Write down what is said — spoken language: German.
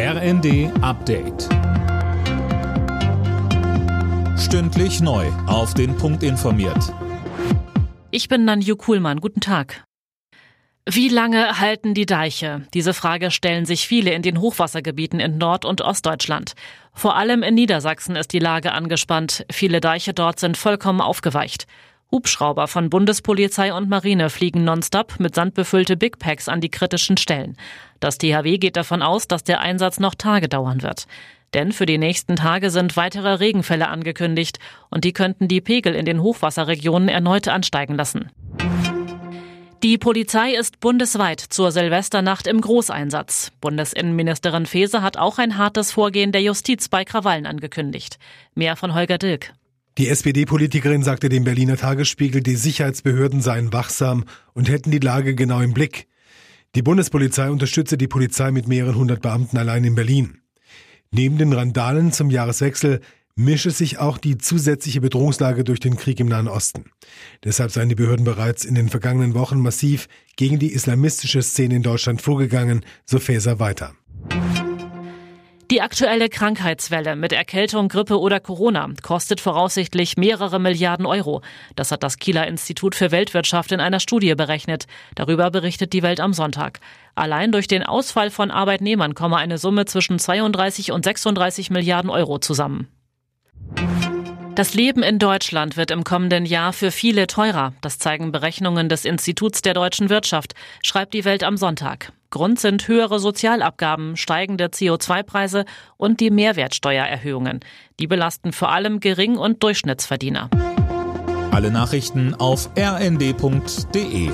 RND Update. Stündlich neu. Auf den Punkt informiert. Ich bin Nanju Kuhlmann. Guten Tag. Wie lange halten die Deiche? Diese Frage stellen sich viele in den Hochwassergebieten in Nord- und Ostdeutschland. Vor allem in Niedersachsen ist die Lage angespannt. Viele Deiche dort sind vollkommen aufgeweicht. Hubschrauber von Bundespolizei und Marine fliegen nonstop mit sandbefüllte Big Packs an die kritischen Stellen. Das THW geht davon aus, dass der Einsatz noch Tage dauern wird. Denn für die nächsten Tage sind weitere Regenfälle angekündigt und die könnten die Pegel in den Hochwasserregionen erneut ansteigen lassen. Die Polizei ist bundesweit zur Silvesternacht im Großeinsatz. Bundesinnenministerin Faeser hat auch ein hartes Vorgehen der Justiz bei Krawallen angekündigt. Mehr von Holger Dilk. Die SPD-Politikerin sagte dem Berliner Tagesspiegel, die Sicherheitsbehörden seien wachsam und hätten die Lage genau im Blick. Die Bundespolizei unterstütze die Polizei mit mehreren hundert Beamten allein in Berlin. Neben den Randalen zum Jahreswechsel mische sich auch die zusätzliche Bedrohungslage durch den Krieg im Nahen Osten. Deshalb seien die Behörden bereits in den vergangenen Wochen massiv gegen die islamistische Szene in Deutschland vorgegangen, so Faeser weiter. Die aktuelle Krankheitswelle mit Erkältung, Grippe oder Corona kostet voraussichtlich mehrere Milliarden Euro. Das hat das Kieler Institut für Weltwirtschaft in einer Studie berechnet. Darüber berichtet die Welt am Sonntag. Allein durch den Ausfall von Arbeitnehmern komme eine Summe zwischen 32 und 36 Milliarden Euro zusammen. Das Leben in Deutschland wird im kommenden Jahr für viele teurer. Das zeigen Berechnungen des Instituts der deutschen Wirtschaft, schreibt die Welt am Sonntag. Grund sind höhere Sozialabgaben, steigende CO2-Preise und die Mehrwertsteuererhöhungen. Die belasten vor allem Gering- und Durchschnittsverdiener. Alle Nachrichten auf rnd.de